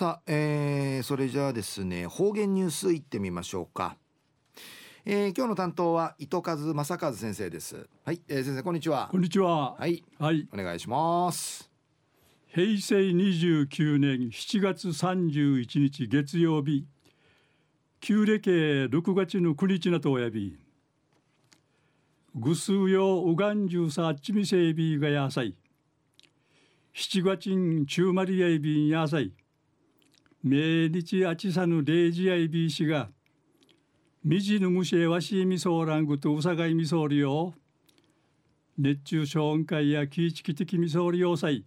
さあ、えー、それじゃあですね方言ニュースいってみましょうか、えー、今日の担当は糸数正和先生です。はい、えー、先生こんにちは。こんにちは。はい。はい。お願いします。平成29年7月31日月曜日。旧暦6月の9日なとおやび。ぐすうようがんじゅうさあっちみせいびがやさい。七月ん中まりやいびんやさい命日あちさぬ0時やいびいしがみじぬむしえわしみそうらんぐとうさがいみそうりよ熱中症温会や気地気的みそうりよさい。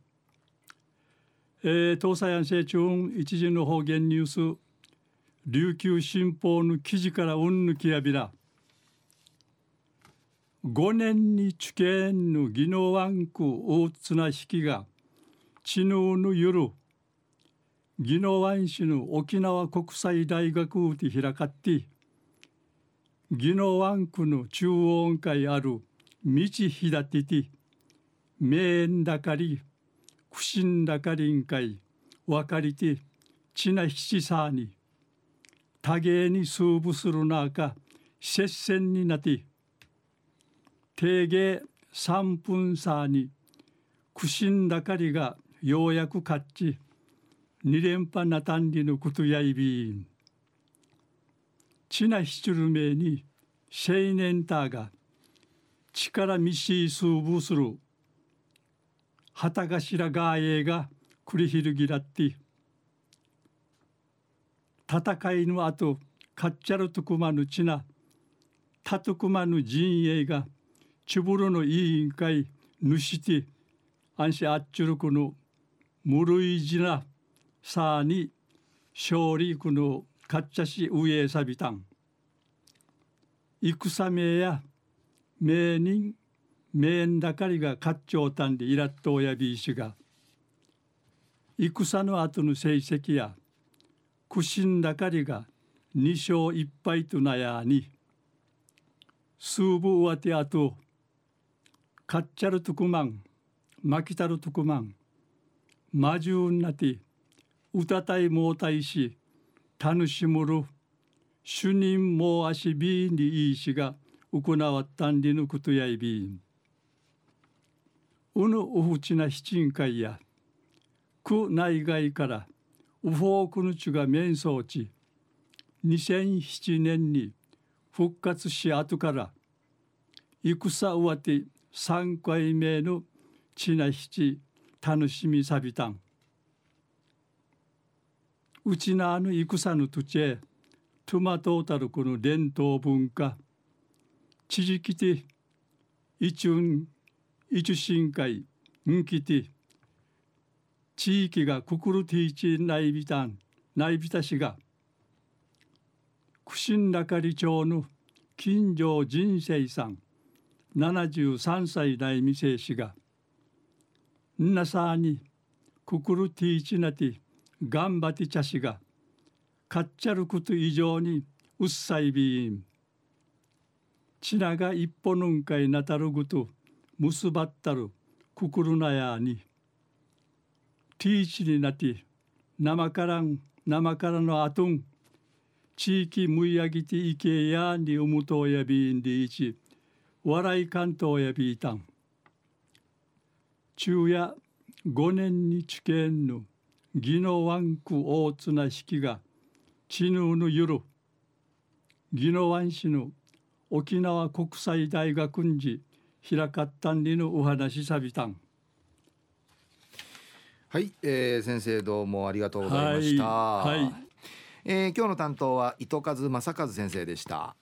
えー、東西安政中一時の方言ニュース琉球新報の記事からうんぬきやびら。5年に地形の技能ワンク大津な引きが知能の夜宜野湾市の沖縄国際大学で開かって宜野湾区の中央会ある道隔てて名園だかり苦心だかりん会分かりてちな七さに多芸に数部する中接戦になって定芸三分さに苦心だかりがようやく勝ち二連覇なたんりのことやいびん。ちなひちゅるめに青年たが力みしい数部する旗頭がえが繰り広ぎらって。戦いの後かっちゃるとくまぬちなたとくまぬ陣営がちぶるの委員会ぬしてあんしあっちゅるくの無類じなさあに勝利くのかっちゃし上へさびたん。戦名や名人名んだかりがかっちょうたんでいらっとおやびいしが。戦の後の成績や苦心だかりが二勝一敗となやに。数部わってあとかっちゃるとくまんまきたるとくまんまじゅうんなてうたたいもうたいしたぬしむる主任もあしびんにいいしが行わったんりぬくとやいびんうぬうふちな七人会やく内外からうほうくぬちが面相ち2007年に復活し後から戦うわて3回目のちな七楽しみさびたん。うちなあの戦の土地へトゥマトータルこの伝統文化地域きて一運一深海んきて地域がくくるティーチ内ビタン内ビタしが屈伸中里町の金城人生さん73歳内未成氏がんなさにくくるティーチなて頑張ってちゃしがかっちゃること以上にうっさいびん。ちなが一歩ぬんかいなたるぐと結ばったるくくるなやに。ティーチになって生からん生からのあとん地域むいあぎていけやにうむとやびんでいち笑い関東やびいたん。昼夜五年に地権ぬ宜野湾区大津な式が知ぬぬゆる宜野湾市の沖縄国際大学んじ開かったんりのお話さびたん。はい、えー、先生どうもありがとうございました、はい、はい、えー、今日の担当は糸数正和先生でした